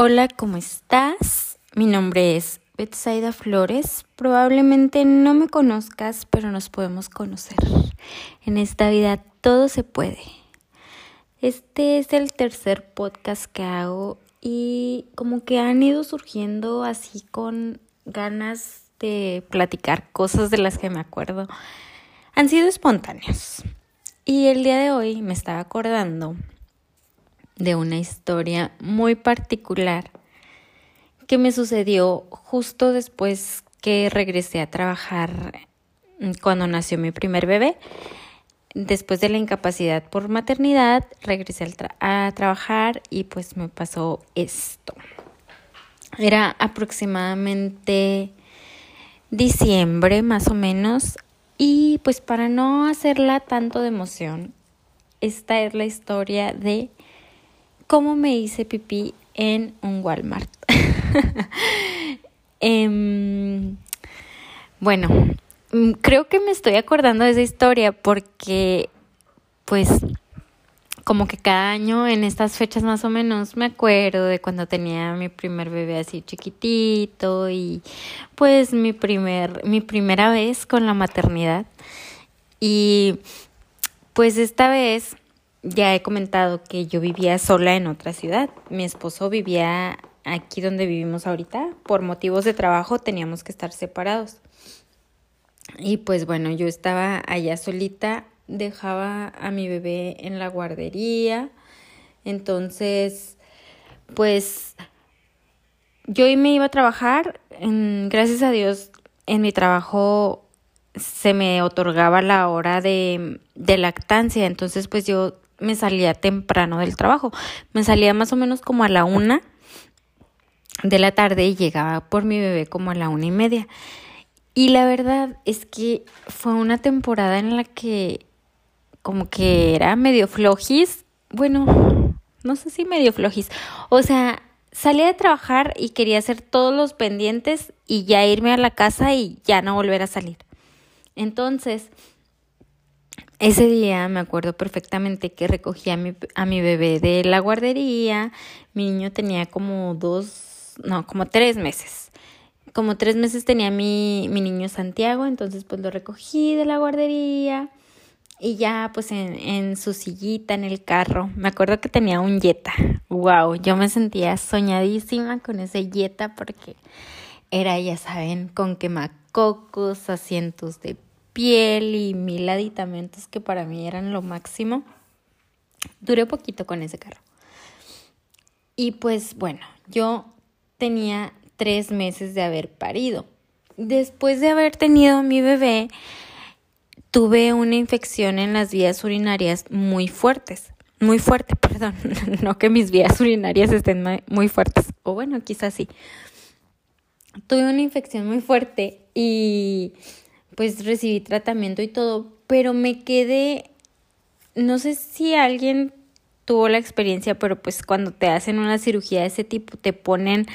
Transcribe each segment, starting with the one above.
Hola, ¿cómo estás? Mi nombre es Betsaida Flores. Probablemente no me conozcas, pero nos podemos conocer. En esta vida todo se puede. Este es el tercer podcast que hago y como que han ido surgiendo así con ganas de platicar cosas de las que me acuerdo. Han sido espontáneos. Y el día de hoy me estaba acordando de una historia muy particular que me sucedió justo después que regresé a trabajar cuando nació mi primer bebé. Después de la incapacidad por maternidad, regresé a, trabajar y pues me pasó esto. Era aproximadamente diciembre más o menos y pues para no hacerla tanto de emoción, esta es la historia de cómo me hice pipí en un Walmart. Em, bueno, mm, creo que me estoy acordando de esa historia porque, pues, como que cada año en estas fechas más o menos me acuerdo de cuando tenía mi primer bebé así chiquitito y pues mi primer mi primera vez con la maternidad y pues esta vez ya he comentado que yo vivía sola en otra ciudad. Mi esposo vivía aquí donde vivimos ahorita. Por motivos de trabajo teníamos que estar separados. Y pues bueno, yo estaba allá solita, dejaba a mi bebé en la guardería. Entonces, pues yo me iba a trabajar. gracias a Dios, en mi trabajo se me otorgaba la hora de, de lactancia. Entonces, pues yo me salía temprano del trabajo. Me salía más o menos como a la una de la tarde y llegaba por mi bebé como a la una y media. Y la verdad es que fue una temporada en la que como que era medio flojis. Bueno, no sé si medio flojis. O sea, salía de trabajar y quería hacer todos los pendientes y ya irme a la casa y ya no volver a salir. Entonces, ese día me acuerdo perfectamente que recogí a mi, a mi bebé de la guardería. Mi niño tenía como dos, no, como tres meses. Como tres meses tenía mi, mi niño Santiago, entonces pues lo recogí de la guardería y ya pues en, en su sillita en el carro. Me acuerdo que tenía un Jetta. Wow, yo me sentía soñadísima con ese Jetta porque era, ya saben, con quemacocos, asientos de piel y mil aditamentos que para mí eran lo máximo. Duré poquito con ese carro. Y pues bueno, yo tenía tres meses de haber parido. Después de haber tenido mi bebé, tuve una infección en las vías urinarias muy fuertes. Muy fuerte, perdón. No que mis vías urinarias estén muy fuertes. O bueno, quizás sí. Tuve una infección muy fuerte y pues recibí tratamiento y todo, pero me quedé, no sé si alguien tuvo la experiencia, pero pues cuando te hacen una cirugía de ese tipo te ponen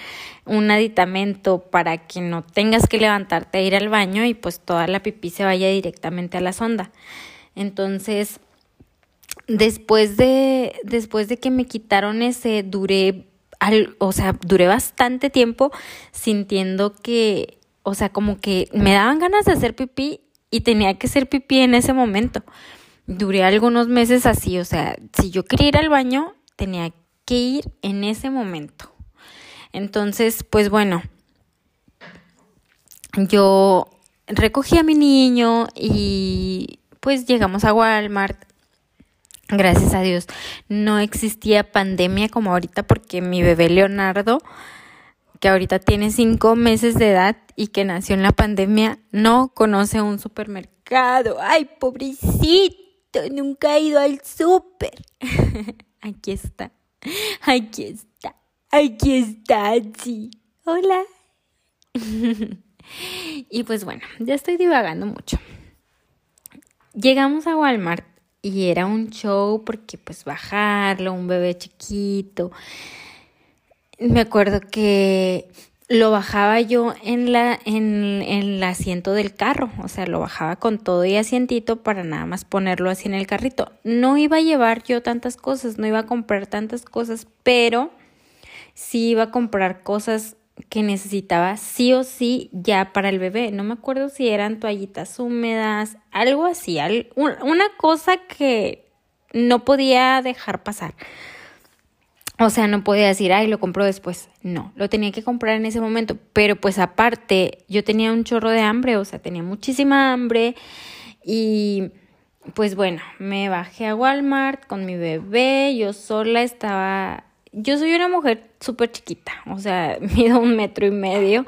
un aditamento para que no tengas que levantarte a ir al baño y pues toda la pipí se vaya directamente a la sonda. Entonces, después de después de que me quitaron ese duré al, o sea, duré bastante tiempo sintiendo que o sea, como que me daban ganas de hacer pipí y tenía que hacer pipí en ese momento. Duré algunos meses así, o sea, si yo quería ir al baño, tenía que ir en ese momento. Entonces, pues bueno, yo recogí a mi niño y pues llegamos a Walmart. Gracias a Dios no existía pandemia como ahorita porque mi bebé Leonardo que ahorita tiene cinco meses de edad y que nació en la pandemia, no conoce un supermercado. ¡Ay, pobrecito! Nunca ha ido al súper. Aquí está. Aquí está. Aquí está, sí. Hola. y pues bueno, ya estoy divagando mucho. Llegamos a Walmart y era un show porque pues bajarlo, un bebé chiquito me acuerdo que lo bajaba yo en la en, en, el asiento del carro, o sea, lo bajaba con todo y asientito para nada más ponerlo así en el carrito. No iba a llevar yo tantas cosas, no iba a comprar tantas cosas, pero sí iba a comprar cosas que necesitaba sí o sí ya para el bebé. No me acuerdo si eran toallitas húmedas, algo así, una cosa que no podía dejar pasar. O sea, no podía decir, ay, lo compro después. No, lo tenía que comprar en ese momento. Pero pues aparte, yo tenía un chorro de hambre, o sea, tenía muchísima hambre. Y pues bueno, me bajé a Walmart con mi bebé, yo sola estaba yo soy una mujer súper chiquita, o sea, mido un metro y medio.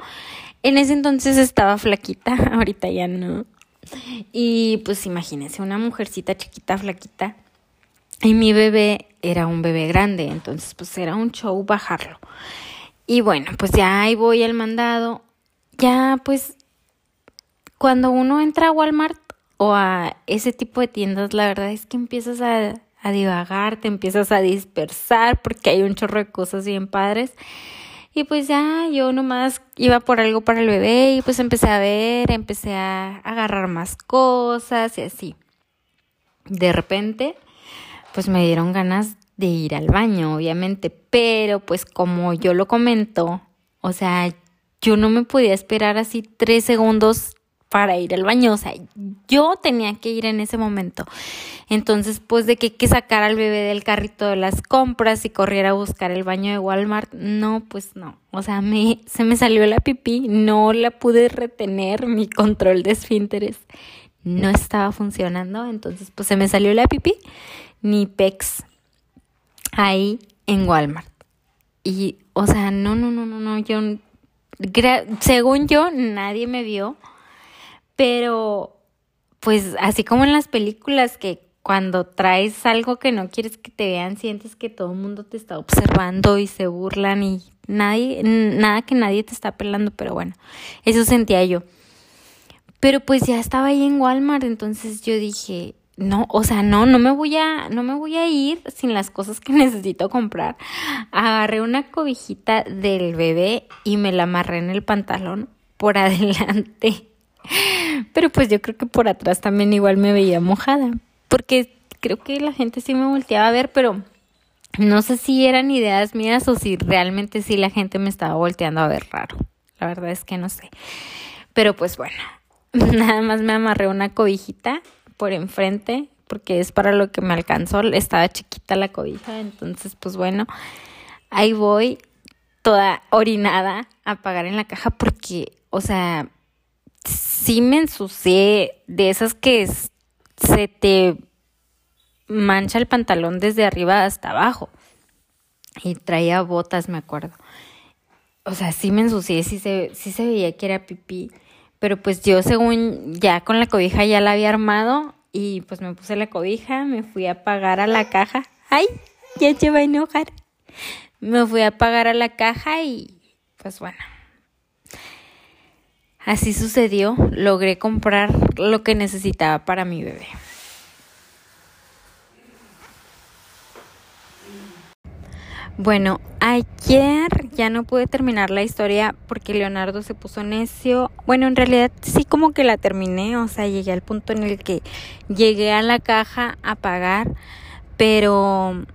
En ese entonces estaba flaquita, ahorita ya no. Y pues imagínense, una mujercita chiquita, flaquita. Y mi bebé era un bebé grande, entonces pues era un show bajarlo. Y bueno, pues ya ahí voy al mandado. Ya pues cuando uno entra a Walmart o a ese tipo de tiendas, la verdad es que empiezas a a divagar, te empiezas a dispersar porque hay un chorro de cosas bien padres. Y pues ya yo nomás iba por algo para el bebé y pues empecé a ver, empecé a agarrar más cosas y así. De repente, pues me dieron ganas de ir al baño, obviamente, pero pues como yo lo comento, o sea, yo no me podía esperar así tres segundos para ir al baño, o sea, yo tenía que ir en ese momento. Entonces, pues de que que sacar al bebé del carrito de las compras y corriera a buscar el baño de Walmart, no, pues no. O sea, me, se me salió la pipí, no la pude retener, mi control de esfínteres no estaba funcionando, entonces pues se me salió la pipí, ni pex ahí en Walmart. Y, o sea, no, no, no, no, no, yo, según yo, nadie me vio pero, pues así como en las películas que cuando traes algo que no quieres que te vean, sientes que todo el mundo te está observando y se burlan y nadie, nada que nadie te está pelando, pero bueno, eso sentía yo. Pero pues ya estaba ahí en Walmart, entonces yo dije, no, o sea, no, no me voy a, no me voy a ir sin las cosas que necesito comprar. Agarré una cobijita del bebé y me la amarré en el pantalón por adelante. Pero pues yo creo que por atrás también igual me veía mojada, porque creo que la gente sí me volteaba a ver, pero no sé si eran ideas mías o si realmente sí la gente me estaba volteando a ver raro. La verdad es que no sé. Pero pues bueno, nada más me amarré una cobijita por enfrente porque es para lo que me alcanzó. Estaba chiquita la cobija, entonces pues bueno, ahí voy toda orinada a pagar en la caja porque, o sea, sí me ensucié de esas que se te mancha el pantalón desde arriba hasta abajo. Y traía botas, me acuerdo. O sea, sí me ensucié, sí se, sí se veía que era pipí. Pero pues yo según ya con la cobija ya la había armado y pues me puse la cobija, me fui a pagar a la caja. ¡Ay! Ya se va a enojar. Me fui a pagar a la caja y pues bueno, Así sucedió, logré comprar lo que necesitaba para mi bebé. Bueno, ayer ya no pude terminar la historia porque Leonardo se puso necio. Bueno, en realidad sí como que la terminé, o sea, llegué al punto en el que llegué a la caja a pagar, pero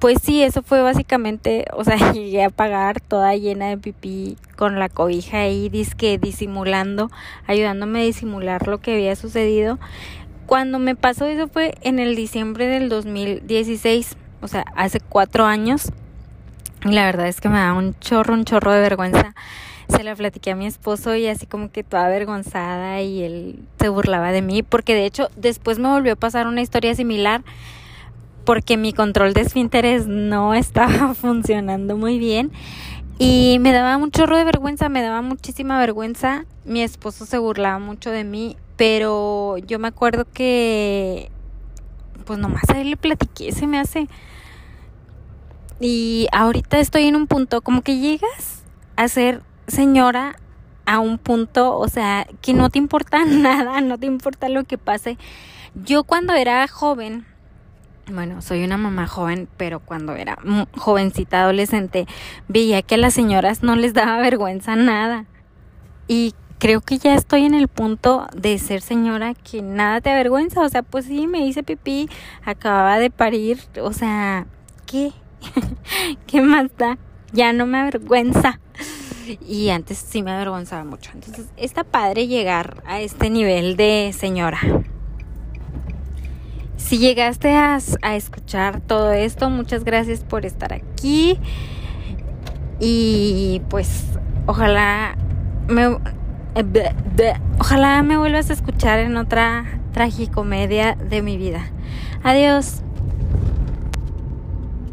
pues sí, eso fue básicamente, o sea, llegué a pagar toda llena de pipí con la cobija ahí, disque disimulando, ayudándome a disimular lo que había sucedido. Cuando me pasó eso fue en el diciembre del 2016, o sea, hace cuatro años. Y la verdad es que me da un chorro, un chorro de vergüenza. Se la platiqué a mi esposo y así como que toda avergonzada y él se burlaba de mí, porque de hecho después me volvió a pasar una historia similar porque mi control de esfínteres no estaba funcionando muy bien y me daba un chorro de vergüenza, me daba muchísima vergüenza. Mi esposo se burlaba mucho de mí, pero yo me acuerdo que pues nomás a él le platiqué, se me hace. Y ahorita estoy en un punto como que llegas a ser señora a un punto, o sea, que no te importa nada, no te importa lo que pase. Yo cuando era joven, bueno, soy una mamá joven, pero cuando era jovencita adolescente veía que a las señoras no les daba vergüenza nada. Y creo que ya estoy en el punto de ser señora que nada te avergüenza. O sea, pues sí, me hice pipí, acababa de parir. O sea, ¿qué? ¿Qué más da? ya no me avergüenza. Y antes sí me avergonzaba mucho. Entonces, está padre llegar a este nivel de señora. Si llegaste a, escuchar todo esto, muchas gracias por estar aquí. Y pues ojalá me, ojalá me vuelvas a escuchar en otra tragicomedia de mi vida. Adiós.